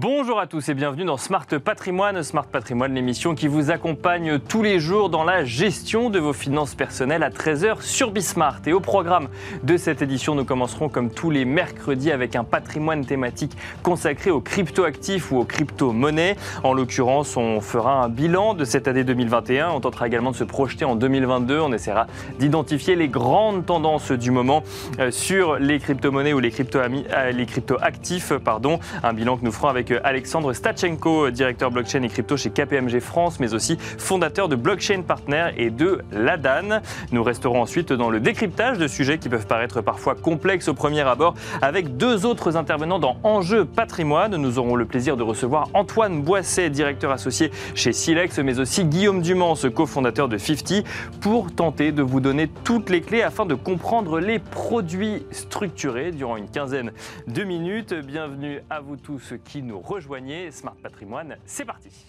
Bonjour à tous et bienvenue dans Smart Patrimoine. Smart Patrimoine, l'émission qui vous accompagne tous les jours dans la gestion de vos finances personnelles à 13h sur Bismart. Et au programme de cette édition, nous commencerons comme tous les mercredis avec un patrimoine thématique consacré aux crypto-actifs ou aux crypto-monnaies. En l'occurrence, on fera un bilan de cette année 2021. On tentera également de se projeter en 2022. On essaiera d'identifier les grandes tendances du moment euh, sur les crypto-monnaies ou les crypto-actifs. Crypto pardon. Un bilan que nous ferons avec Alexandre Stachenko, directeur blockchain et crypto chez KPMG France, mais aussi fondateur de Blockchain Partner et de Ladan. Nous resterons ensuite dans le décryptage de sujets qui peuvent paraître parfois complexes au premier abord avec deux autres intervenants dans Enjeu Patrimoine. Nous aurons le plaisir de recevoir Antoine Boisset, directeur associé chez Silex, mais aussi Guillaume Dumont, cofondateur de 50, pour tenter de vous donner toutes les clés afin de comprendre les produits structurés durant une quinzaine de minutes. Bienvenue à vous tous qui nous rejoignez. Smart Patrimoine, c'est parti.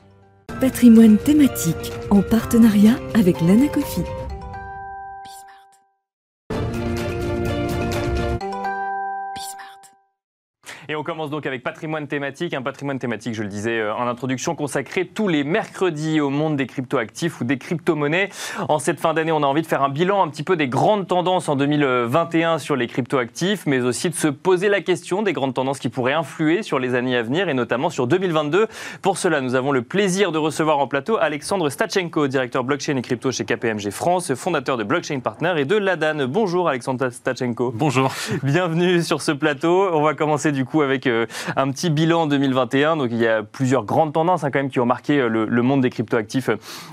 Patrimoine thématique en partenariat avec l'Anacofi. Et on commence donc avec patrimoine thématique. Un patrimoine thématique, je le disais euh, en introduction, consacré tous les mercredis au monde des crypto-actifs ou des crypto-monnaies. En cette fin d'année, on a envie de faire un bilan un petit peu des grandes tendances en 2021 sur les crypto-actifs, mais aussi de se poser la question des grandes tendances qui pourraient influer sur les années à venir et notamment sur 2022. Pour cela, nous avons le plaisir de recevoir en plateau Alexandre Stachenko, directeur blockchain et crypto chez KPMG France, fondateur de Blockchain Partner et de Ladan. Bonjour Alexandre Stachenko. Bonjour. Bienvenue sur ce plateau. On va commencer du coup avec euh, un petit bilan 2021. Donc il y a plusieurs grandes tendances hein, quand même qui ont marqué euh, le, monde des cryptoactifs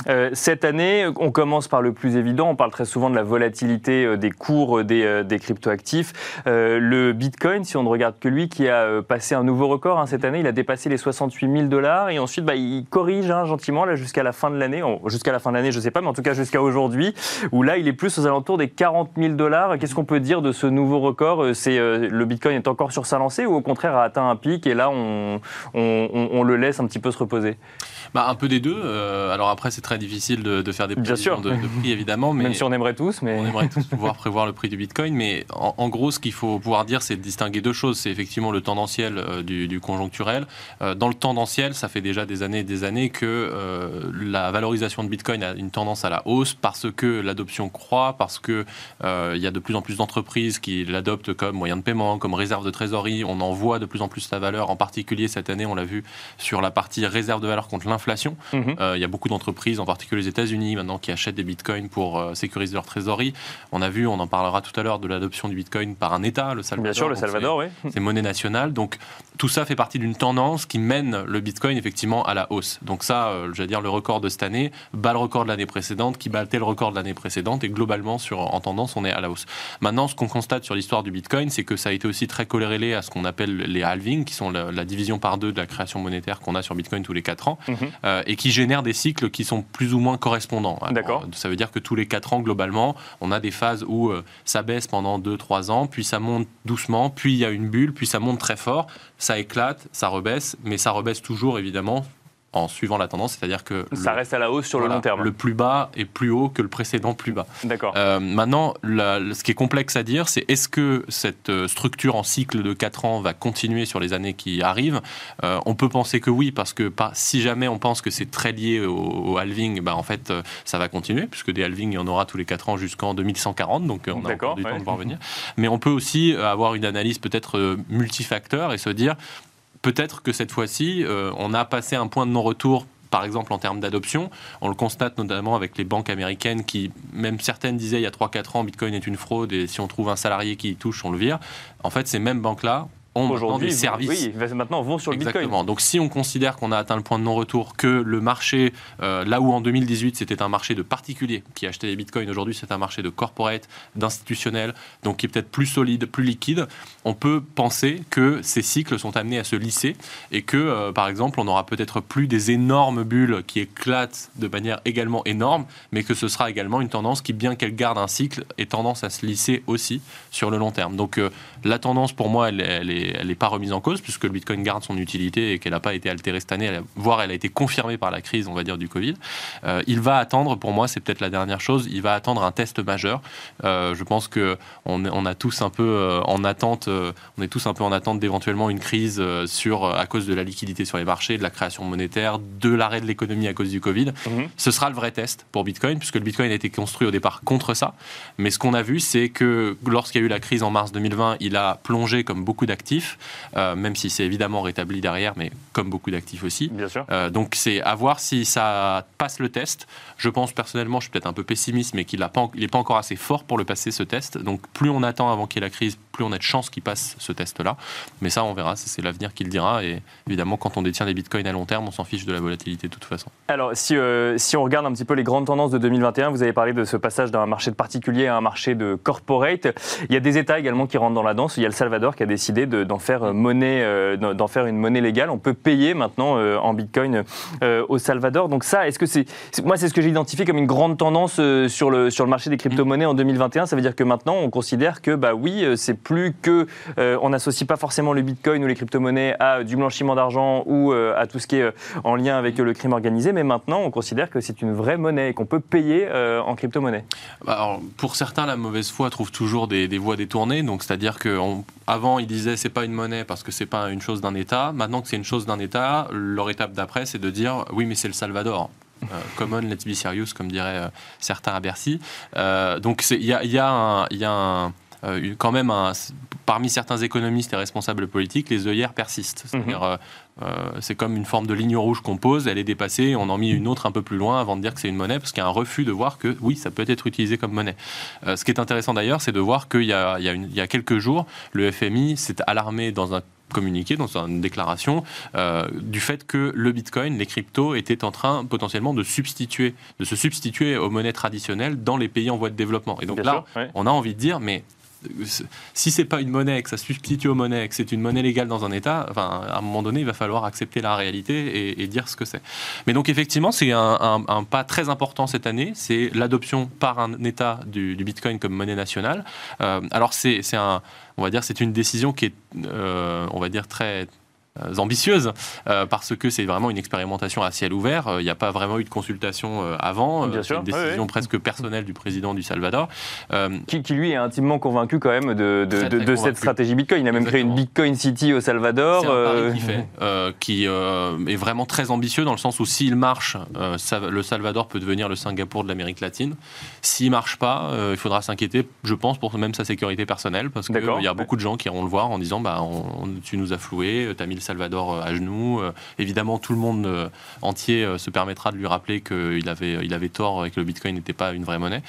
euh, cette année. On commence par le plus évident. On parle très souvent de la volatilité des cours des, cryptoactifs. le Bitcoin, si on ne regarde que lui, qui a passé un nouveau record hein, cette année, il a dépassé les 68 000 dollars et ensuite bah, il corrige hein, gentiment là jusqu'à la fin de l'année. Jusqu'à la fin de l'année, je ne sais pas, mais en tout cas jusqu'à aujourd'hui, où là il est plus aux alentours des 40 000 dollars. Qu'est-ce qu'on peut dire de ce nouveau record? C'est le Bitcoin est encore sur sa lancée ou au contraire contraire, a atteint un pic et là, on, on, le laisse un petit peu se reposer bah, Un peu des deux. Euh, alors après, c'est très difficile de, faire des prévisions de, prix, évidemment. Mais Même si on aimerait tous. Mais... On aimerait tous pouvoir prévoir le prix du Bitcoin. Mais en, gros, ce qu'il faut pouvoir dire, c'est de distinguer deux choses. C'est effectivement le tendanciel euh, du, conjoncturel. Euh, dans le tendanciel, ça fait déjà des années et des années que la valorisation de Bitcoin a une tendance à la hausse parce que l'adoption croît, parce qu'il il y a de plus en plus d'entreprises qui l'adoptent comme moyen de paiement, comme réserve de trésorerie. On en voit de plus en plus sa valeur. En particulier cette année, on l'a vu sur la partie réserve de valeur contre l'inflation. Mhm. Euh, il y a beaucoup d'entreprises, en particulier les États-Unis, maintenant qui achètent des bitcoins pour euh, sécuriser leur trésorerie. On a vu, on en parlera tout à l'heure, de l'adoption du bitcoin par un État, le Salvador. Bien sûr, le Salvador, oui. C'est monnaie nationale. Donc tout ça fait partie d'une tendance qui mène le bitcoin effectivement à la hausse. Donc ça, euh, je veux dire, le record de cette année bat le record de l'année précédente, qui battait le record de l'année précédente, et globalement, sur, en tendance, on est à la hausse. Maintenant, ce qu'on constate sur l'histoire du bitcoin, c'est que ça a été aussi très corrélé à ce qu'on appelle les halving, qui sont la, division par deux de la création monétaire qu'on a sur Bitcoin tous les 4 ans, mhm. Euh, et qui génèrent des cycles qui sont plus ou moins correspondants. D'accord. Ça veut dire que tous les 4 ans, globalement, on a des phases où euh, ça baisse pendant 2-3 ans, puis ça monte doucement, puis il y a une bulle, puis ça monte très fort, ça éclate, ça rebaisse, mais ça rebaisse toujours évidemment en suivant la tendance, c'est-à-dire que ça reste à la hausse sur le long terme. Le plus bas est plus haut que le précédent plus bas. D'accord. Euh, maintenant, ce qui est complexe à dire, c'est est-ce que cette euh, structure en cycle de 4 ans va continuer sur les années qui arrivent? Euh, On peut penser que oui, parce que pas, si jamais on pense que c'est très lié au, halving, bah, en fait, ça va continuer, puisque des halvings, il y en aura tous les 4 ans jusqu'en 2140, donc on a encore du temps de voir venir. Mais on peut aussi avoir une analyse peut-être multifacteur et se dire peut-être que cette fois-ci, euh, on a passé un point de non-retour par exemple en termes d'adoption. On le constate notamment avec les banques américaines qui, même certaines disaient il y a 3-4 ans, Bitcoin est une fraude et si on trouve un salarié qui y touche, on le vire. En fait, ces mêmes banques-là aujourd'hui des services. Oui, maintenant vont sur le Exactement. Donc si on considère qu'on a atteint le point de non-retour, que le marché, euh, là où en 2018 c'était un marché de particuliers qui achetaient des bitcoins, aujourd'hui c'est un marché de corporate, d'institutionnels, donc qui est peut-être plus solide, plus liquide, on peut penser que ces cycles sont amenés à se lisser et que, euh, par exemple, on n'aura peut-être plus des énormes bulles qui éclatent de manière également énorme, mais que ce sera également une tendance qui, bien qu'elle garde un cycle, ait tendance à se lisser aussi sur le long terme. Donc euh, la tendance pour moi, elle, elle est elle est pas remise en cause puisque le Bitcoin garde son utilité et qu'elle n'a pas été altérée cette année, voire elle a été confirmée par la crise, on va dire, du Covid. Euh, il va attendre, pour moi, c'est peut-être la dernière chose, il va attendre un test majeur. Euh, je pense que on, on, a tous un peu en attente, on est tous un peu en attente d'éventuellement une crise sur à cause de la liquidité sur les marchés, de la création monétaire, de l'arrêt de l'économie à cause du Covid. Mhm. Ce sera le vrai test pour Bitcoin puisque le Bitcoin a été construit au départ contre ça. Mais ce qu'on a vu, c'est que lorsqu'il y a eu la crise en mars 2020, il a plongé comme beaucoup d'actifs, euh, même si c'est évidemment rétabli derrière, mais comme beaucoup d'actifs aussi. Bien sûr. Euh, donc c'est à voir si ça passe le test. Je pense personnellement, je suis peut-être un peu pessimiste, mais qu'il n'est pas, encore assez fort pour le passer ce test. Donc plus on attend avant qu'il y ait la crise, plus on a de chances qu'il passe ce test-là. Mais ça, on verra, c'est l'avenir qui le dira. Et évidemment, quand on détient des bitcoins à long terme, on s'en fiche de la volatilité de toute façon. Alors, si, euh, si on regarde un petit peu les grandes tendances de 2021, vous avez parlé de ce passage d'un marché de particulier à un marché de corporate. Il y a des États également qui rentrent dans la danse. Il y a le Salvador qui a décidé d'en faire euh, monnaie, euh, d'en faire une monnaie légale. On peut payer maintenant en bitcoin au Salvador. Donc ça, est-ce que c'est, moi, c'est ce que j'ai identifié comme une grande tendance sur le sur le marché des crypto-monnaies en 2021. Ça veut dire que maintenant, on considère que bah oui, c'est plus que on n'associe pas forcément le bitcoin ou les crypto-monnaies à du blanchiment d'argent ou à tout ce qui est en lien avec le crime organisé, mais maintenant, on considère que c'est une vraie monnaie et qu'on peut payer en crypto-monnaie. Bah, pour certains, la mauvaise foi trouve toujours des, voies détournées. Donc, c'est-à-dire qu'avant, ils disaient c'est pas une monnaie parce que c'est pas une chose d'un État. Maintenant que c'est une chose d'un État, leur étape d'après, c'est de dire oui, mais c'est le Salvador. Euh, common, let's be serious, comme diraient euh, certains à Bercy. Euh, donc, il y a, y a, y a quand même un, parmi certains économistes et responsables politiques, les œillères persistent. Mhm. C'est-à-dire, euh, c'est comme une forme de ligne rouge qu'on pose, elle est dépassée, on en met une autre un peu plus loin avant de dire que c'est une monnaie, parce qu'il y a un refus de voir que oui, ça peut être utilisé comme monnaie. Euh, ce qui est intéressant d'ailleurs, c'est de voir qu'il y, a quelques jours, le FMI s'est alarmé dans un communiqué, dans une déclaration, euh, du fait que le Bitcoin, les cryptos, étaient en train potentiellement de substituer, de se substituer aux monnaies traditionnelles dans les pays en voie de développement. Et donc là, on a envie de dire, mais si c'est pas une monnaie, que ça substitue aux monnaies, que c'est une monnaie légale dans un État, enfin, à un moment donné, il va falloir accepter la réalité et, dire ce que c'est. Mais donc effectivement, c'est un, pas très important cette année, c'est l'adoption par un État du, Bitcoin comme monnaie nationale. Euh, alors c'est un, on va dire, c'est une décision qui est, euh, on va dire, très ambitieuse euh, parce que c'est vraiment une expérimentation à ciel ouvert. Euh, il n'y a pas vraiment eu de consultation avant. C'est une décision presque personnelle du président du Salvador. Qui, lui est intimement convaincu quand même de, de, cette stratégie Bitcoin. Il a même créé une Bitcoin City au Salvador. C'est un qui fait, qui est vraiment très ambitieux dans le sens où s'il marche, le Salvador peut devenir le Singapour de l'Amérique latine. S'il marche pas, il faudra s'inquiéter, je pense, pour même sa sécurité personnelle parce qu'il y a beaucoup de gens qui iront le voir en disant bah, tu nous as floué, tu as mis le Salvador euh, à genoux. Euh, évidemment, tout le monde euh, entier se permettra de lui rappeler qu'il avait, il avait tort et que le Bitcoin n'était pas une vraie monnaie.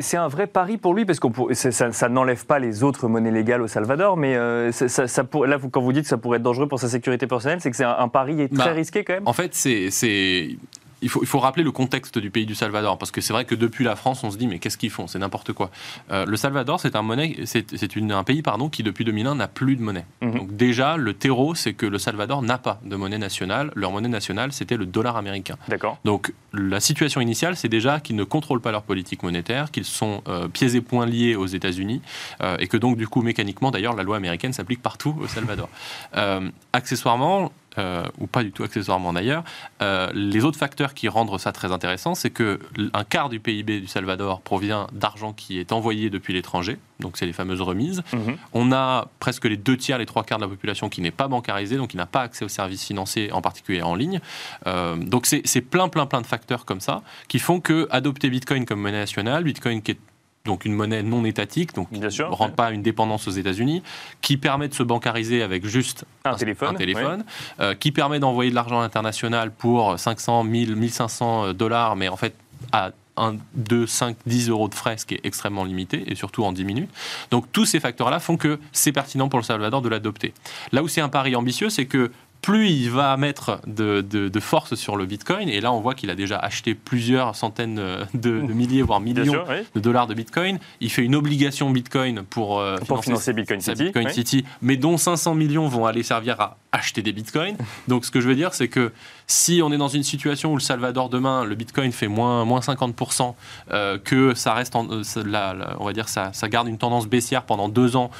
c'est un vrai pari pour lui, parce que ça, ça n'enlève pas les autres monnaies légales au Salvador, mais ça, ça pour, là, quand vous dites que ça pourrait être dangereux pour sa sécurité personnelle, c'est que c'est un, pari très bah, risqué quand même En fait, c'est il faut, il faut, rappeler le contexte du pays du Salvador, parce que c'est vrai que depuis la France, on se dit, mais qu'est-ce qu'ils font? C'est n'importe quoi. Euh, le Salvador, c'est un, monnaie, c'est, un pays pardon, qui, depuis 2001, n'a plus de monnaie. Mhm. Donc déjà, le terreau, c'est que le Salvador n'a pas de monnaie nationale. Leur monnaie nationale, c'était le dollar américain. D'accord. Donc la situation initiale, c'est déjà qu'ils ne contrôlent pas leur politique monétaire, qu'ils sont euh, pieds et poings liés aux États-Unis, euh, et que donc, du coup, mécaniquement, d'ailleurs, la loi américaine s'applique partout au Salvador. accessoirement, euh, ou pas du tout accessoirement d'ailleurs. Euh, les autres facteurs qui rendent ça très intéressant, c'est que un quart du PIB du Salvador provient d'argent qui est envoyé depuis l'étranger, donc c'est les fameuses remises. Mhm. On a presque les deux tiers, les trois quarts de la population qui n'est pas bancarisée, donc qui n'a pas accès aux services financiers, en particulier en ligne. Euh, donc c'est plein, plein, plein de facteurs comme ça qui font que adopter Bitcoin comme monnaie nationale, Bitcoin qui est donc une monnaie non étatique, donc qui ne rend pas une dépendance aux États-Unis, qui permet de se bancariser avec juste un, téléphone, téléphone euh, qui permet d'envoyer de l'argent international pour 500, 1000, 1500 dollars, mais en fait à 1, 2, 5, 10 euros de frais, ce qui est extrêmement limité, et surtout en 10 minutes. Donc tous ces facteurs-là font que c'est pertinent pour le Salvador de l'adopter. Là où c'est un pari ambitieux, c'est que plus il va mettre de, force sur le Bitcoin, et là on voit qu'il a déjà acheté plusieurs centaines de, milliers, voire millions de dollars de Bitcoin, il fait une obligation Bitcoin pour, euh, financer, Bitcoin, City, City, mais dont 500 millions vont aller servir à acheter des Bitcoins. Donc ce que je veux dire, c'est que Si on est dans une situation où le Salvador demain, le Bitcoin fait moins, moins 50%, euh, que ça reste, en, on va dire, ça, ça, garde une tendance baissière pendant deux ans,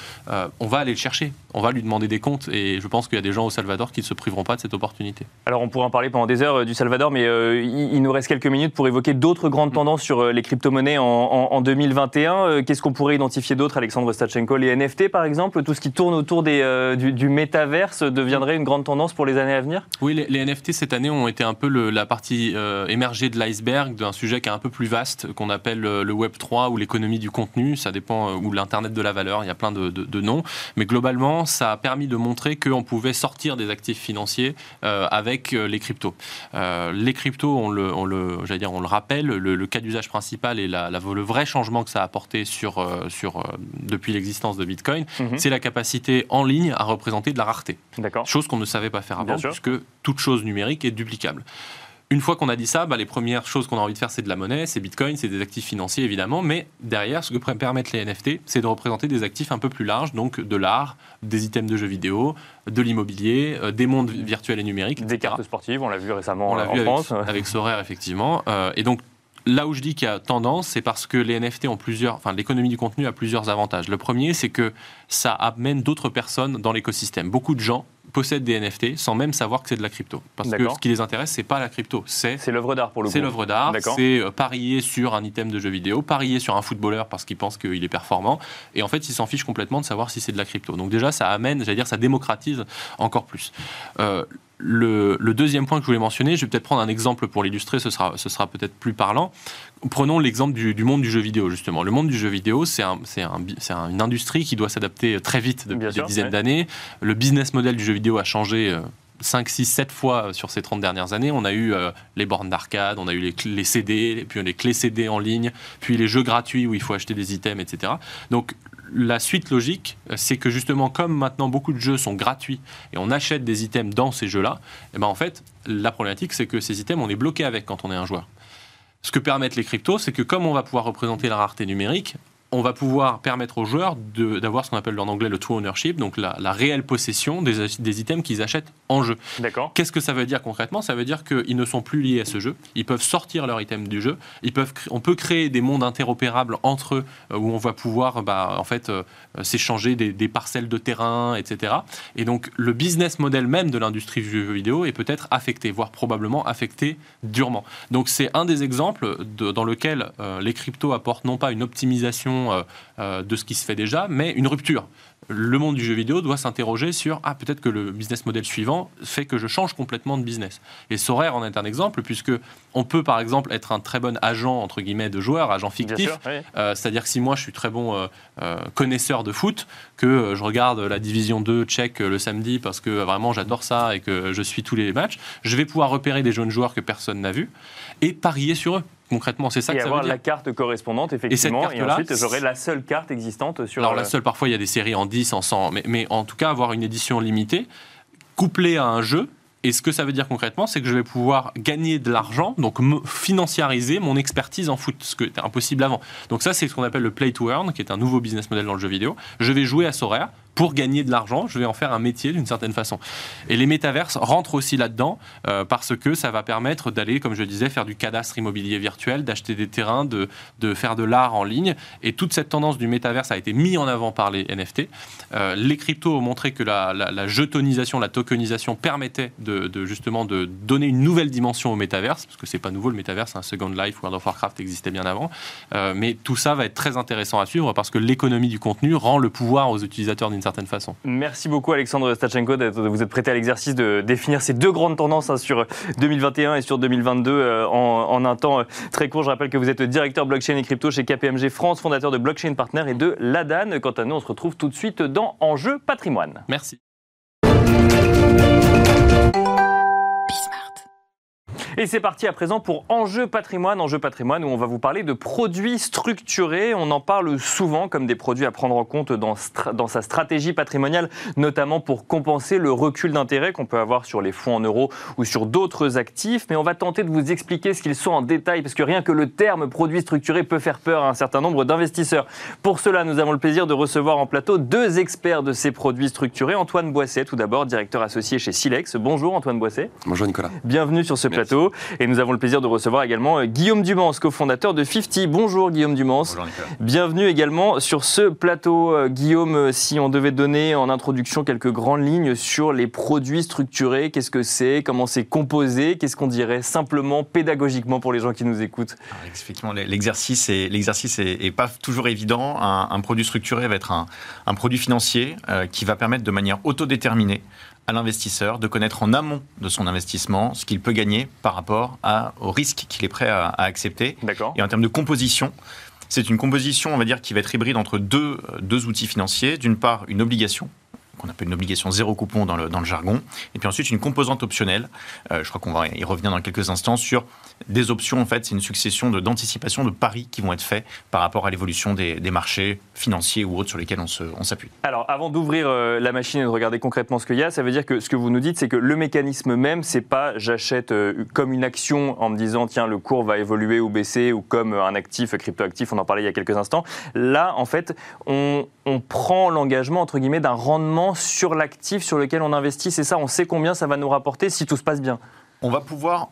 on va aller le chercher. On va lui demander des comptes et je pense qu'il y a des gens au Salvador qui ne se priveront pas de cette opportunité. Alors on pourrait en parler pendant des heures du Salvador, mais il, nous reste quelques minutes pour évoquer d'autres grandes mm. tendances sur les crypto-monnaies en, en 2021. Qu'est-ce qu'on pourrait identifier d'autre, Alexandre Stachenko? Les NFT par exemple, tout ce qui tourne autour des, euh, du, métaverse deviendrait une grande tendance pour les années à venir? Oui, les, NFT cette année ont été un peu la partie euh, émergée de l'iceberg d'un sujet qui est un peu plus vaste, qu'on appelle euh, le Web 3 ou l'économie du contenu, ça dépend, ou l'Internet de la valeur, il y a plein de, noms. Mais globalement, ça a permis de montrer qu'on pouvait sortir des actifs financiers avec les cryptos. les cryptos, on le, on le, dire, on le rappelle, le, cas d'usage principal et la, le vrai changement que ça a apporté sur, sur, depuis l'existence de Bitcoin, mhm. c'est la capacité en ligne à représenter de la rareté. Chose qu'on ne savait pas faire avant, puisque toute chose numérique est duplicable. Une fois qu'on a dit ça, bah, les premières choses qu'on a envie de faire, c'est de la monnaie, c'est Bitcoin, c'est des actifs financiers évidemment, mais derrière, ce que permettent les NFT, c'est de représenter des actifs un peu plus larges, donc de l'art, des items de jeux vidéo, de l'immobilier, euh, des mondes virtuels et numériques. Des cartes sportives, on l'a vu récemment on l'a vu avec, Avec Sorare, effectivement. Euh, et donc, là où je dis qu'il y a tendance, c'est parce que les NFT ont plusieurs, enfin l'économie du contenu a plusieurs avantages. Le premier, c'est que ça amène d'autres personnes dans l'écosystème. Beaucoup de gens possèdent des NFT sans même savoir que c'est de la crypto. Parce que ce qui les intéresse, c'est pas la crypto, c'est c'est l'œuvre d'art pour le coup. C'est l'œuvre d'art, c'est euh, parier sur un item de jeu vidéo, parier sur un footballeur parce qu'il pense qu'il est performant, et en fait, ils s'en fichent complètement de savoir si c'est de la crypto. Donc déjà, ça amène, j'allais dire, ça démocratise encore plus. Euh, le, deuxième point que je voulais mentionner, je vais peut-être prendre un exemple pour l'illustrer, ce sera, ce sera peut-être plus parlant. Prenons l'exemple du, monde du jeu vidéo, justement. Le monde du jeu vidéo, c'est un, un, une industrie qui doit s'adapter très vite depuis des dizaines d'années. Le business model du jeu vidéo a changé. 5, 6, 7 fois sur ces 30 dernières années. On a eu euh, les bornes d'arcade, on a eu les, les, CD, puis les clés CD en ligne, puis les jeux gratuits où il faut acheter des items, etc. Donc la suite logique, c'est que justement, comme maintenant beaucoup de jeux sont gratuits et on achète des items dans ces jeux-là, eh ben en fait, la problématique, c'est que ces items, on est bloqué avec quand on est un joueur. Ce que permettent les cryptos, c'est que comme on va pouvoir représenter la rareté numérique, on va pouvoir permettre aux joueurs d'avoir ce qu'on appelle en anglais le true ownership, donc la, réelle possession des, des items qu'ils achètent en jeu. D'accord. Qu'est-ce que ça veut dire concrètement? Ça veut dire qu'ils ne sont plus liés à ce jeu. Ils peuvent sortir leur item du jeu. Ils peuvent, on peut créer des mondes interopérables entre eux où on va pouvoir, bah, en fait, euh, s'échanger des, parcelles de terrain, etc. Et donc le business model même de l'industrie du jeu vidéo est peut-être affecté, voire probablement affecté durement. Donc c'est un des exemples dans lequel euh, les cryptos apportent non pas une optimisation euh, euh, de ce qui se fait déjà, mais une rupture le monde du jeu vidéo doit s'interroger sur ah peut-être que le business model suivant fait que je change complètement de business. Et Sorare en est un exemple puisque on peut par exemple être un très bon agent entre guillemets de joueur, agent fictif. Euh, c'est-à-dire que si moi je suis très bon euh, euh, connaisseur de foot, que je regarde la division 2 tchèque le samedi parce que vraiment j'adore ça et que je suis tous les matchs, je vais pouvoir repérer des jeunes joueurs que personne n'a vus et parier sur eux concrètement. C'est ça et que ça avoir veut dire. la carte correspondante, effectivement. Et, ensuite, j'aurai la seule carte existante sur. Alors, la seule, parfois, il y a des séries en 10, en 100, mais, mais en tout cas, avoir une édition limitée, couplée à un jeu, et ce que ça veut dire concrètement, c'est que je vais pouvoir gagner de l'argent, donc financiariser mon expertise en foot, ce qui était impossible avant. Donc ça, c'est ce qu'on appelle le play to earn, qui est un nouveau business model dans le jeu vidéo. Je vais jouer à Sorare, pour gagner de l'argent, je vais en faire un métier d'une certaine façon. Et les métaverses rentrent aussi là-dedans euh, parce que ça va permettre d'aller, comme je disais, faire du cadastre immobilier virtuel, d'acheter des terrains, de, de faire de l'art en ligne. Et toute cette tendance du métaverse a été mise en avant par les NFT. Euh, les cryptos ont montré que la, la, jetonisation, la tokenisation permettait de, de, justement de donner une nouvelle dimension au métaverse, parce que c'est pas nouveau le métaverse, un Second Life, World of Warcraft existait bien avant. Euh, mais tout ça va être très intéressant à suivre parce que l'économie du contenu rend le pouvoir aux utilisateurs d'une certaine façon. Merci beaucoup Alexandre Stachenko de vous être prêté à l'exercice de définir ces deux grandes tendances hein, sur 2021 et sur 2022 euh, en, un temps euh, très court. Je rappelle que vous êtes directeur blockchain et crypto chez KPMG France, fondateur de Blockchain Partner et de l'ADAN. Quant à nous, on se retrouve tout de suite dans Enjeu patrimoine. Merci. Et c'est parti à présent pour Enjeu patrimoine. Enjeu patrimoine où on va vous parler de produits structurés. On en parle souvent comme des produits à prendre en compte dans, dans sa stratégie patrimoniale, notamment pour compenser le recul d'intérêt qu'on peut avoir sur les fonds en euros ou sur d'autres actifs. Mais on va tenter de vous expliquer ce qu'ils sont en détail parce que rien que le terme produit structuré peut faire peur à un certain nombre d'investisseurs. Pour cela, nous avons le plaisir de recevoir en plateau deux experts de ces produits structurés. Antoine Boisset, tout d'abord, directeur associé chez Silex. Bonjour Antoine Boisset. Bonjour Nicolas. Bienvenue sur ce plateau. Et nous avons le plaisir de recevoir également euh, Guillaume Dumans, cofondateur de 50. Bonjour Guillaume Dumans. Bonjour Nicolas. Bienvenue également sur ce plateau. Euh, Guillaume, euh, si on devait donner en introduction quelques grandes lignes sur les produits structurés, qu'est-ce que c'est, comment c'est composé, qu'est-ce qu'on dirait simplement pédagogiquement pour les gens qui nous écoutent? Alors, Effectivement, l'exercice est, l'exercice est, est pas toujours évident. Un, un produit structuré va être un, un produit financier euh, qui va permettre de manière autodéterminée à l'investisseur de connaître en amont de son investissement ce qu'il peut gagner par rapport à, au risque qu'il est prêt à, à accepter. Et en termes de composition, c'est une composition, on va dire, qui va être hybride entre deux, deux outils financiers. D'une part, une obligation qu'on appelle une obligation zéro coupon dans le, dans le jargon, et puis ensuite une composante optionnelle, euh, je crois qu'on va y revenir dans quelques instants, sur des options, en fait, c'est une succession de- d'anticipation de, paris qui vont être faits par rapport à l'évolution des, des marchés financiers ou autres sur lesquels on s'appuie. Alors, avant d'ouvrir euh, la machine et de regarder concrètement ce qu'il y a, ça veut dire que ce que vous nous dites, c'est que le mécanisme même, c'est pas j'achète euh, comme une action en me disant tiens le cours va évoluer ou baisser ou comme un actif cryptoactif, on en parlait il y a quelques instants. Là, en fait, on, on prend l'engagement entre guillemets d'un rendement sur l'actif sur lequel on investit. C'est ça, on sait combien ça va nous rapporter si tout se passe bien. on va pouvoir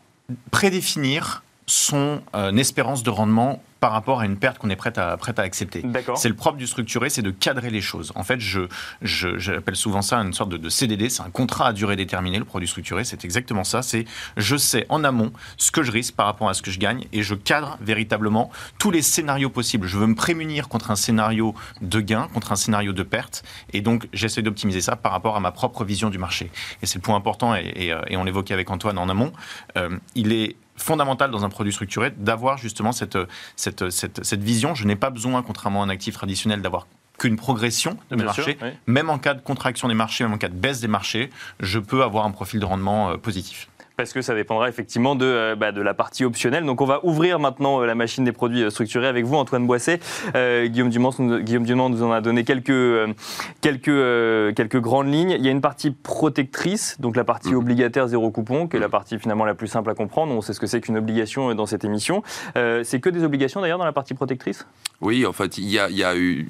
prédéfinir son euh, espérance de rendement par rapport à une perte qu'on est prête à, prête à accepter. C'est le propre du structuré, c'est de cadrer les choses. En fait, je, j'appelle souvent ça une sorte de, de CDD, c'est un contrat à durée déterminée, le produit structuré, c'est exactement ça. C'est je sais en amont ce que je risque par rapport à ce que je gagne et je cadre véritablement tous les scénarios possibles. Je veux me prémunir contre un scénario de gain, contre un scénario de perte, et donc j'essaie d'optimiser ça par rapport à ma propre vision du marché. Et c'est le point important, et, et, euh, et on l'évoquait avec Antoine en amont. Euh, il est fondamental dans un produit structuré d'avoir justement cette, cette, cette, cette vision. Je n'ai pas besoin, contrairement à un actif traditionnel, d'avoir qu'une progression de mes marchés. oui. Même en cas de contraction des marchés, même en cas de baisse des marchés, je peux avoir un profil de rendement euh, positif. Parce que ça dépendra effectivement de, euh, bah, de la partie optionnelle. Donc on va ouvrir maintenant euh, la machine des produits euh, structurés avec vous, Antoine Boisset. Euh, Guillaume, Dumont, nous, Guillaume Dumont nous en a donné quelques, euh, quelques, quelques grandes lignes. Il y a une partie protectrice, donc la partie Mhm. obligataire zéro coupon, qui est la Mhm. partie finalement la plus simple à comprendre. On sait ce que c'est qu'une obligation dans cette émission. C'est que des obligations d'ailleurs dans la partie protectrice? Oui, en fait, il y a, y a eu.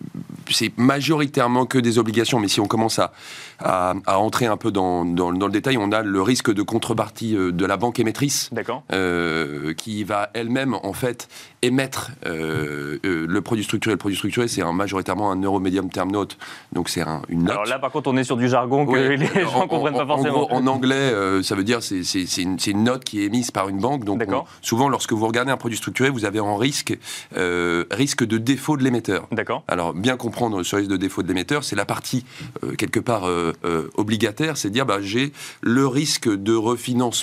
C'est majoritairement que des obligations, mais si on commence à, à, à entrer un peu dans, dans- dans le détail, on a le risque de contrepartie euh, de la banque émettrice. Euh, qui va elle-même en fait émettre euh, le produit structuré. Le produit structuré, c'est majoritairement un euro medium term note, donc c'est un- une note. Alors là, par contre, on est sur du jargon que Ouais. les gens En- ne comprennent en- pas en forcément. gros, En, anglais, ça veut dire c'est une, note qui est émise par une banque. Donc on- souvent, lorsque vous regardez un produit structuré, vous avez en risque risque de défaut de l'émetteur. D'accord. Alors, bien comprendre ce risque de défaut de l'émetteur, c'est la partie, quelque part, obligataire, c'est dire, bah, j'ai le risque de refinancement,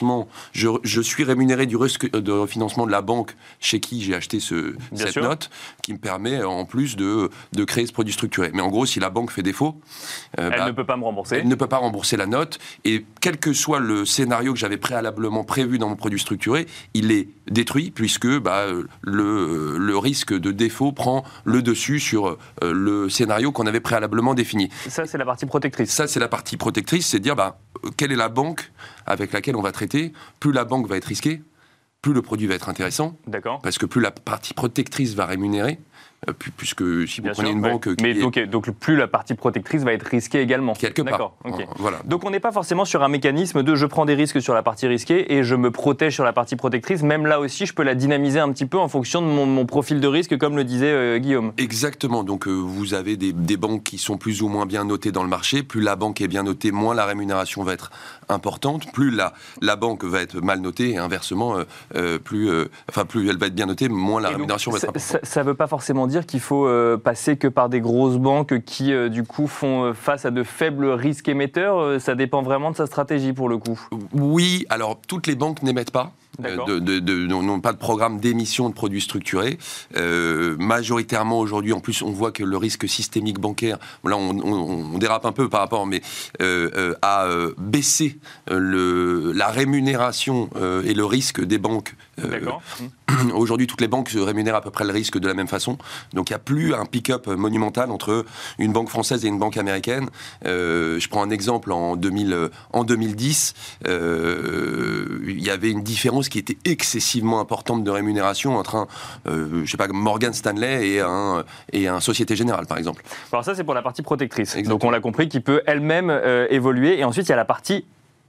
je, je suis rémunéré du risque de refinancement de la banque chez qui j'ai acheté ce, cette sûr. note, qui me permet, euh, en plus, de, de créer ce produit structuré. Mais en gros, si la banque fait défaut, euh, Elle bah, ne peut pas me rembourser. elle ne peut pas rembourser la note et quel que soit le scénario que j'avais préalablement prévu dans mon produit structuré, il est détruit puisque bah, euh, le, euh, le risque de défaut prend le dessus sur euh, le scénario qu'on avait préalablement défini. Ça, c'est la partie protectrice. Ça, c'est la partie protectrice, c'est de dire bah, euh, quelle est la banque avec laquelle on va traiter. Plus la banque va être risquée, plus le produit va être intéressant, D'accord. parce que plus la partie protectrice va rémunérer, puisque si vous Bien prenez sûr, une ouais. banque qui Mais est donc, donc, plus la partie protectrice va être risquée également. quelque part, D'accord. ok. euh, voilà. Donc on n'est pas forcément sur un mécanisme de je prends des risques sur la partie risquée et je me protège sur la partie protectrice. Même là aussi, je peux la dynamiser un petit peu en fonction de mon, mon profil de risque, comme le disait euh, Guillaume. Exactement. Donc, euh, vous avez des, des banques qui sont plus ou moins bien notées dans le marché. Plus la banque est bien notée, moins la rémunération va être importante. Plus la, la banque va être mal notée et inversement, euh, euh, plus, euh, enfin, plus elle va être bien notée, moins la Et donc, rémunération va être importante. Ça ne veut pas forcément dire qu'il faut euh, passer que par des grosses banques qui, euh, du coup, font euh, face à de faibles risques émetteurs. Ça dépend vraiment de sa stratégie pour le coup. Oui, alors toutes les banques n'émettent pas. De, de- pas de programme d'émission de produits structurés. Euh, majoritairement aujourd'hui, en plus, on voit que le risque systémique bancaire, là on, on- on dérape un peu par rapport, mais euh, euh, a baissé le, la rémunération et le risque des banques. D'accord. Aujourd'hui, toutes les banques se rémunèrent à peu près le risque de la même façon. Donc, il n'y a plus un pick-up monumental entre une banque française et une banque américaine. Euh, je prends un exemple en, 2000, euh, en 2010. euh, il y avait une différence qui était excessivement importante de rémunération entre un, euh, je sais pas, Morgan Stanley et un, et un Société Générale, par exemple. Alors ça, c'est pour la partie protectrice. Exactement. Donc on l'a compris, qui peut elle-même euh, évoluer. Et ensuite, il y a la partie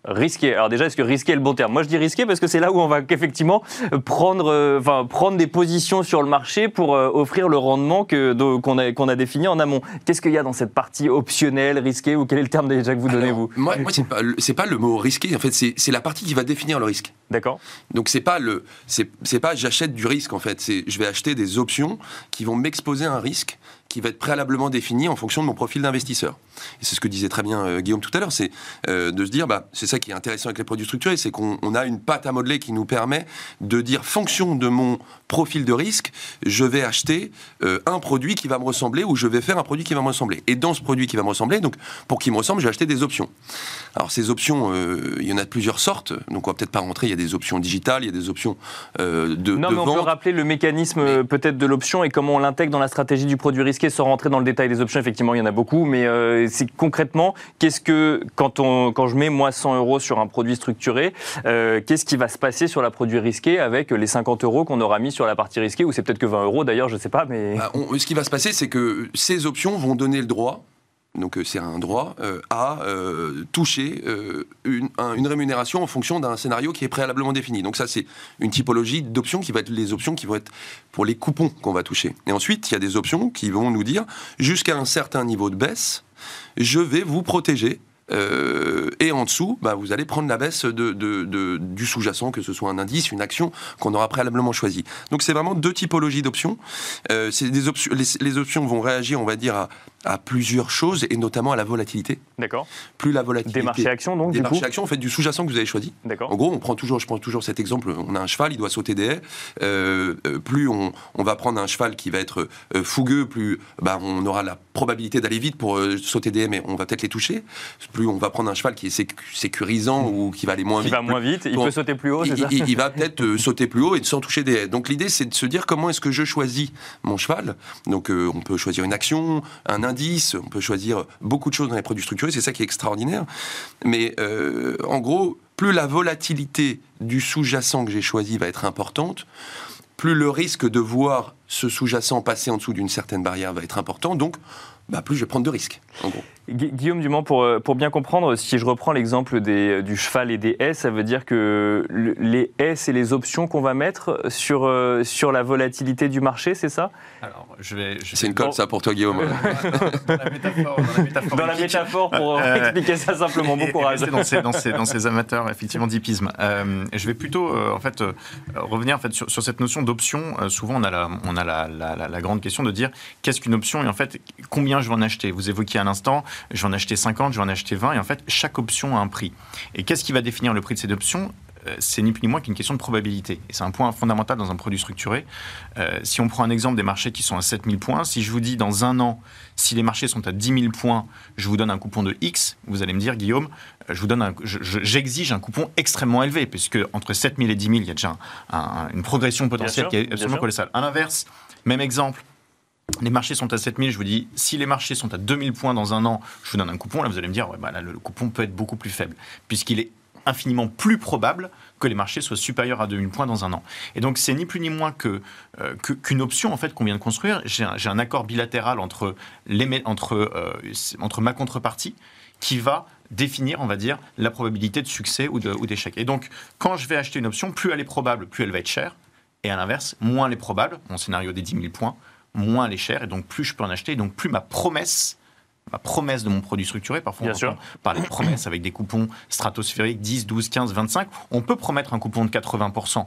risquée. Alors déjà, est-ce que risqué est le bon terme? Moi, je dis risqué parce que c'est là où on va effectivement prendre, euh, enfin, prendre des positions sur le marché pour euh, offrir le rendement qu'on a, qu'on a défini en amont. Qu'est-ce qu'il y a dans cette partie optionnelle, risquée, ou quel est le terme déjà que vous donnez, Alors, vous? Moi, moi c'est pas, pas le mot risqué. En fait, c'est la partie qui va définir le risque. D'accord Donc c'est pas le, c'est c'est pas j'achète du risque en fait. C'est je vais acheter des options qui vont m'exposer à un risque qui va être préalablement défini en fonction de mon profil d'investisseur. Et c'est ce que disait très bien euh, Guillaume tout à l'heure, c'est euh, de se dire, bah, c'est ça qui est intéressant avec les produits structurés, c'est qu'on on a une pâte à modeler qui nous permet de dire, fonction de mon profil de risque, je vais acheter euh, un produit qui va me ressembler ou je vais faire un produit qui va me ressembler. Et dans ce produit qui va me ressembler, donc pour qu'il me ressemble, je vais acheter des options. Alors ces options, il y en a de plusieurs sortes, donc on va peut-être pas rentrer, il y a des options digitales, il y a des options de, Non, de mais on peut rappeler le mécanisme peut-être de l'option et comment on l'intègre dans la stratégie du produit sans rentrer dans le détail des options. Effectivement, il y en a beaucoup, mais euh, c'est concrètement, qu'est-ce que, quand, on, quand je mets moi 100 euros sur un produit structuré, euh, qu'est-ce qui va se passer sur la produit risqué avec les 50 euros qu'on aura mis sur la partie risquée, ou c'est peut-être que 20 euros d'ailleurs, je ne sais pas, mais. Bah, ce qui va se passer, c'est que ces options vont donner le droit, donc euh, c'est un droit, euh, à euh, toucher une, un- une rémunération en fonction d'un scénario qui est préalablement défini. Donc ça, c'est une typologie d'options qui va être les options qui vont être pour les coupons qu'on va toucher. Et ensuite, il y a des options qui vont nous dire, jusqu'à un certain niveau de baisse, je vais vous protéger. et en dessous, bah, vous allez prendre la baisse du sous-jacent, que ce soit un indice, une action qu'on aura préalablement choisi. Donc c'est vraiment deux typologies d'options. Les options vont réagir, on va dire, à, à plusieurs choses, et notamment à la volatilité. D'accord. Plus la volatilité... Des marchés actions, donc, Des du coup marchés actions, en fait, du sous-jacent que vous avez choisi. En D'accord. gros, on prend toujours, je prends toujours cet exemple, on a un cheval, il doit sauter des haies. Euh, euh, plus on, on va prendre un cheval qui va être euh, fougueux, plus bah, on aura la probabilité d'aller vite pour euh, sauter des haies, mais on va peut-être les toucher. Plus on va prendre un cheval qui est sécu- sécurisant ou qui va aller moins Qui vite. va moins vite, il Bon. peut sauter plus haut, il, ça il- il va peut-être euh, sauter plus haut et sans toucher des haies. Donc l'idée, c'est de se dire comment est-ce que je choisis mon cheval. Donc on peut choisir une action, un on peut choisir beaucoup de choses dans les produits structurés. C'est ça qui est extraordinaire. Mais euh, en gros, plus la volatilité du sous-jacent que j'ai choisi va être importante, plus le risque de voir ce sous-jacent passer en dessous d'une certaine barrière va être important. Donc, bah, plus je vais prendre de risques. En gros. Gu- Guillaume Dumont, pour, euh, pour bien comprendre, si je reprends l'exemple des- du cheval et des haies, ça veut dire que le- les haies, c'est les options qu'on va mettre sur, euh, sur la volatilité du marché, c'est ça? Alors, je vais. je C'est une colle, ça, pour toi, Guillaume. dans la métaphore, dans la métaphore Dans la hippique. métaphore, pour Euh, expliquer ça simplement, bon courage. dans ces, dans ces, dans ces amateurs effectivement d'hippisme. Euh, je vais plutôt euh, en fait euh, revenir en fait sur, sur cette notion d'option. Euh, souvent on a la on a la, la, la- la grande question de dire qu'est-ce qu'une option et en fait combien je vais en acheter? Vous évoquiez à l'instant, je vais en acheter 50, je vais en acheter 20 et en fait chaque option a un prix. Et qu'est-ce qui va définir le prix de cette option Euh, c'est ni plus ni moins qu'une question de probabilité. Et c'est un point fondamental dans un produit structuré. Euh, si on prend un exemple des marchés qui sont à 7000 points, si je vous dis dans un an, si les marchés sont à 10 000 points, je vous donne un coupon de X, vous allez me dire, Guillaume, euh, je vous donne un- je- je- j'exige un coupon extrêmement élevé, puisque entre 7000 et 10 000, il y a déjà un- un- une progression potentielle sûr, qui est absolument colossale. À l'inverse, même exemple, les marchés sont à 7000, je vous dis, si les marchés sont à 2000 points dans un an, je vous donne un coupon, là vous allez me dire, ouais, bah, là, le coupon peut être beaucoup plus faible, puisqu'il est infiniment plus probable que les marchés soient supérieurs à 2000 points dans un an. Et donc c'est ni plus ni moins euh, qu'une option en fait qu'on vient de construire. J'ai un, accord bilatéral entre, l'émet- entre, euh, entre ma contrepartie qui va définir, on va dire, la probabilité de succès ou d'échec. Et donc, quand je vais acheter une option, plus elle est probable, plus elle va être chère. Et à l'inverse, moins elle est probable, mon scénario des 10 000 points, moins elle est chère, et donc plus je peux en acheter, et donc plus ma promesse, ma promesse de mon produit structuré, parfois Bien on sûr. parler de promesses avec des coupons stratosphériques 10, 12, 15, 25, on peut promettre un coupon de 80%,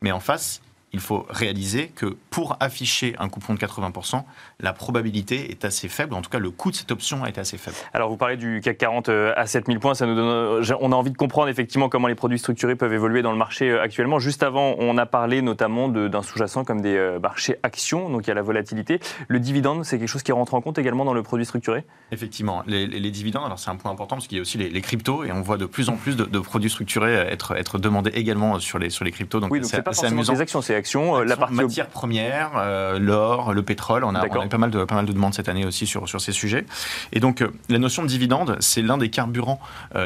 mais en face, il faut réaliser que pour afficher un coupon de 80%, la probabilité est assez faible. En tout cas, le coût de cette option est assez faible. Alors, vous parlez du CAC 40 euh, à 7000 points. Ça nous donne, euh, on a envie de comprendre effectivement comment les produits structurés peuvent évoluer dans le marché euh, actuellement. Juste avant, on a parlé notamment d'un sous-jacent comme des marchés actions, donc il y a la volatilité. Le dividende, c'est quelque chose qui rentre en compte également dans le produit structuré? Effectivement. Les, dividendes, alors c'est un point important parce qu'il y a aussi les, cryptos et on voit de plus en plus de, produits structurés être, être demandés également sur les, sur les cryptos. Donc, oui, donc c'est pas forcément amusant. des actions, c'est euh, la partie matière première, euh, l'or, le pétrole. On a, on a, pas mal de pas mal de demandes cette année aussi sur sur ces sujets. Et donc euh, la notion de dividende, c'est l'un des carburants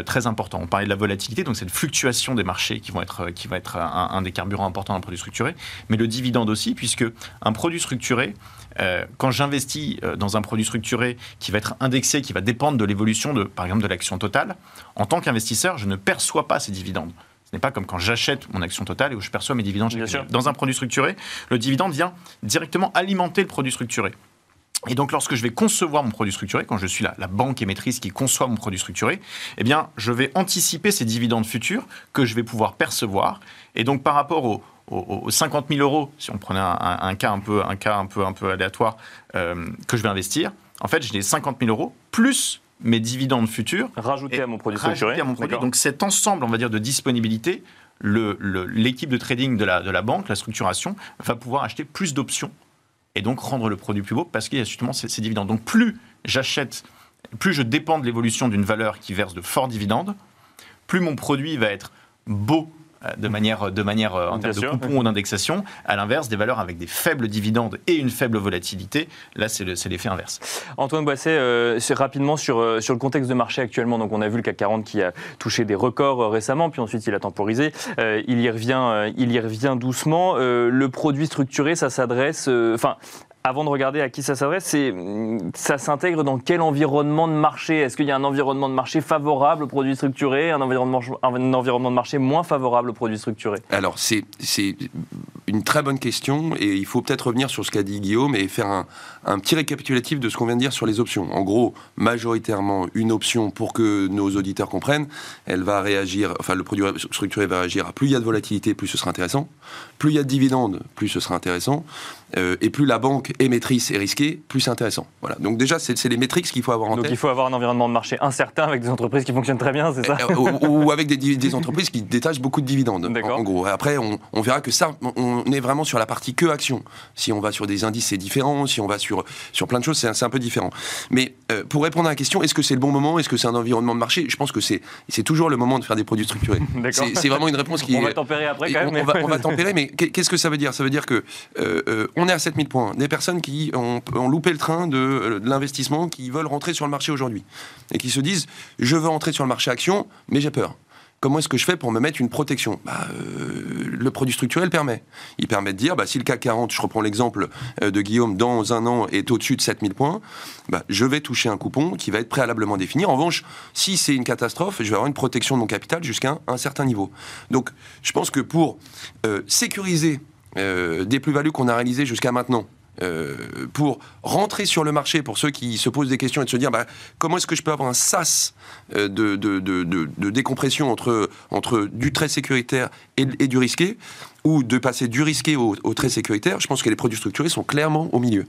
très importants. On parlait de la volatilité, donc cette fluctuation des marchés qui vont être qui va être un, des carburants importants d'un produit structuré, mais le dividende aussi, puisque un produit structuré quand j'investis dans un produit structuré qui va être indexé, qui va dépendre de l'évolution de, par exemple, de l'action totale, en tant qu'investisseur, je ne perçois pas ces dividendes. Ce n'est pas comme quand j'achète mon action totale et où je perçois mes dividendes Dans un produit structuré, le dividende vient directement alimenter le produit structuré. Et donc, lorsque je vais concevoir mon produit structuré, quand je suis la, la, banque émettrice qui conçoit mon produit structuré, eh bien, je vais anticiper ces dividendes futurs que je vais pouvoir percevoir. Et donc, par rapport aux, aux, 50 000 euros, si on prenait un, cas un peu, un cas un peu, un peu aléatoire, euh, que je vais investir, en fait, j'ai 50 000 euros plus mes dividendes futurs. Rajouter à mon produit structuré. À mon produit. Donc cet ensemble, on va dire, de disponibilité, l'équipe de trading de la, de la banque, la structuration, va pouvoir acheter plus d'options et donc rendre le produit plus beau parce qu'il y a justement ces, ces dividendes. Donc plus j'achète, plus je dépends de l'évolution d'une valeur qui verse de forts dividendes, plus mon produit va être beau de manière, de manière euh, en termes de coupon ou d'indexation. À l'inverse, des valeurs avec des faibles dividendes et une faible volatilité, là, c'est l'effet inverse. Antoine Boisset, euh, rapidement sur, sur le contexte de marché actuellement. Donc, on a vu le CAC 40 qui a touché des records récemment, puis ensuite il a temporisé. il, y revient, il y revient doucement. le produit structuré, ça s'adresse. Enfin, avant de regarder à qui ça s'adresse, ça s'intègre dans quel environnement de marché? Est-ce qu'il y a un environnement de marché favorable aux produits structurés, un environnement, un environnement de marché moins favorable aux produits structurés? Alors, c'est une très bonne question et il faut peut-être revenir sur ce qu'a dit Guillaume et faire un, un petit récapitulatif de ce qu'on vient de dire sur les options. En gros, majoritairement, une option pour que nos auditeurs comprennent, elle va réagir, enfin, le produit structuré va réagir à plus il y a de volatilité, plus ce sera intéressant. Plus il y a de dividendes, plus ce sera intéressant. Euh, et plus la banque est risquée, plus c'est intéressant. Voilà. Donc déjà, c'est les métriques qu'il faut avoir en tête. Donc il faut avoir un environnement de marché incertain avec des entreprises qui fonctionnent très bien, c'est ça euh, ou, avec des, entreprises qui détachent beaucoup de dividendes. En, en, gros. Après, on, verra que ça, on est vraiment sur la partie que action. Si on va sur des indices, c'est différent. Si on va sur, sur plein de choses, c'est un, peu différent. Mais euh, pour répondre à la question, est-ce que c'est le bon moment? Est-ce que c'est un environnement de marché? Je pense que c'est toujours le moment de faire des produits structurés. c'est vraiment une réponse qui. On va tempérer après quand même. On, va, tempérer, mais qu'est-ce que ça veut dire? Ça veut dire que on est à 7000 points des personnes qui ont, loupé le train de, l'investissement, qui veulent rentrer sur le marché aujourd'hui, et qui se disent, je veux rentrer sur le marché action, mais j'ai peur. Comment est-ce que je fais pour me mettre une protection? Bah, euh, Le produit structurel permet. Il permet de dire, bah, si le CAC 40, je reprends l'exemple euh, de Guillaume, dans un an est au-dessus de 7000 points, bah, je vais toucher un coupon qui va être préalablement défini. En revanche, si c'est une catastrophe, je vais avoir une protection de mon capital jusqu'à un, certain niveau. Donc, je pense que pour euh, sécuriser des plus-values qu'on a réalisées jusqu'à maintenant, euh, pour rentrer sur le marché, pour ceux qui se posent des questions et de se dire bah, comment est-ce que je peux avoir un sas euh, de, décompression entre, du très sécuritaire et du risqué, ou de passer du risqué au, très sécuritaire, je pense que les produits structurés sont clairement au milieu.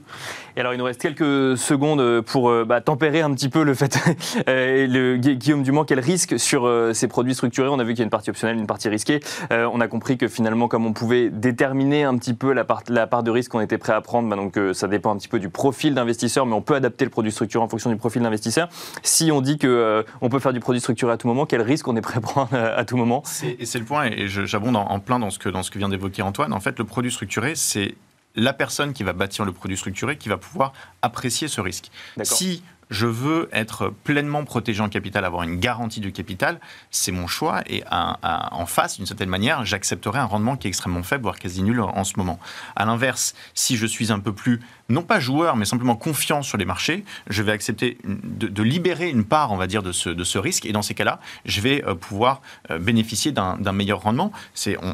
Et alors, il nous reste quelques secondes pour euh, bah, tempérer un petit peu le fait, euh, le, Guillaume Dumont, quel risque sur euh, ces produits structurés? On a vu qu'il y a une partie optionnelle, une partie risquée. on a compris que finalement, comme on pouvait déterminer un petit peu la part, la part de risque qu'on était prêt à prendre, bah, donc ça dépend un petit peu du profil d'investisseur, mais on peut adapter le produit structuré en fonction du profil d'investisseur. Si on dit que on peut faire du produit structuré à tout moment, quel risque on est prêt à prendre à tout moment? Et c'est le point, et j'abonde en, plein dans ce que, dans ce que vient d'évoquer Antoine, en fait, le produit structuré, c'est la personne qui va bâtir le produit structuré qui va pouvoir apprécier ce risque. Si je veux être pleinement protégé en capital, avoir une garantie du capital, c'est mon choix. Et en face, d'une certaine manière, j'accepterai un rendement qui est extrêmement faible, voire quasi nul en ce moment. À l'inverse, si je suis un peu plus non pas joueur, mais simplement confiant sur les marchés, je vais accepter de, libérer une part, on va dire, de ce, risque. Et dans ces cas-là, je vais euh, pouvoir euh, bénéficier d'un meilleur rendement.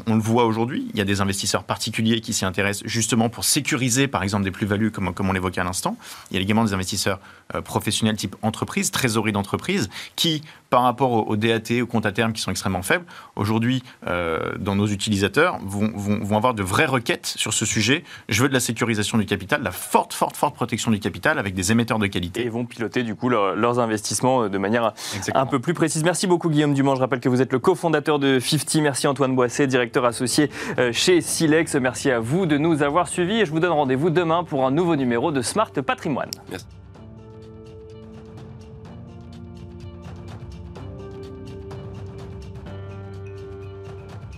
On, le voit aujourd'hui, il y a des investisseurs particuliers qui s'y intéressent justement pour sécuriser, par exemple, des plus-values, comme, comme on l'évoquait à l'instant. Il y a également des investisseurs euh, professionnels type entreprise, trésorerie d'entreprise, qui par rapport au, au DAT, aux comptes à terme qui sont extrêmement faibles. Aujourd'hui, euh, dans nos utilisateurs, vont, vont, vont avoir de vraies requêtes sur ce sujet. Je veux de la sécurisation du capital, de la forte, forte, forte protection du capital avec des émetteurs de qualité. Et vont piloter du coup leur- leurs investissements euh, de manière Exactement. un peu plus précise. Merci beaucoup Guillaume Dumont. Je rappelle que vous êtes le cofondateur de 50. Merci Antoine Boisset, directeur associé euh, chez Silex. Merci à vous de nous avoir suivis et je vous donne rendez-vous demain pour un nouveau numéro de Smart Patrimoine. Merci.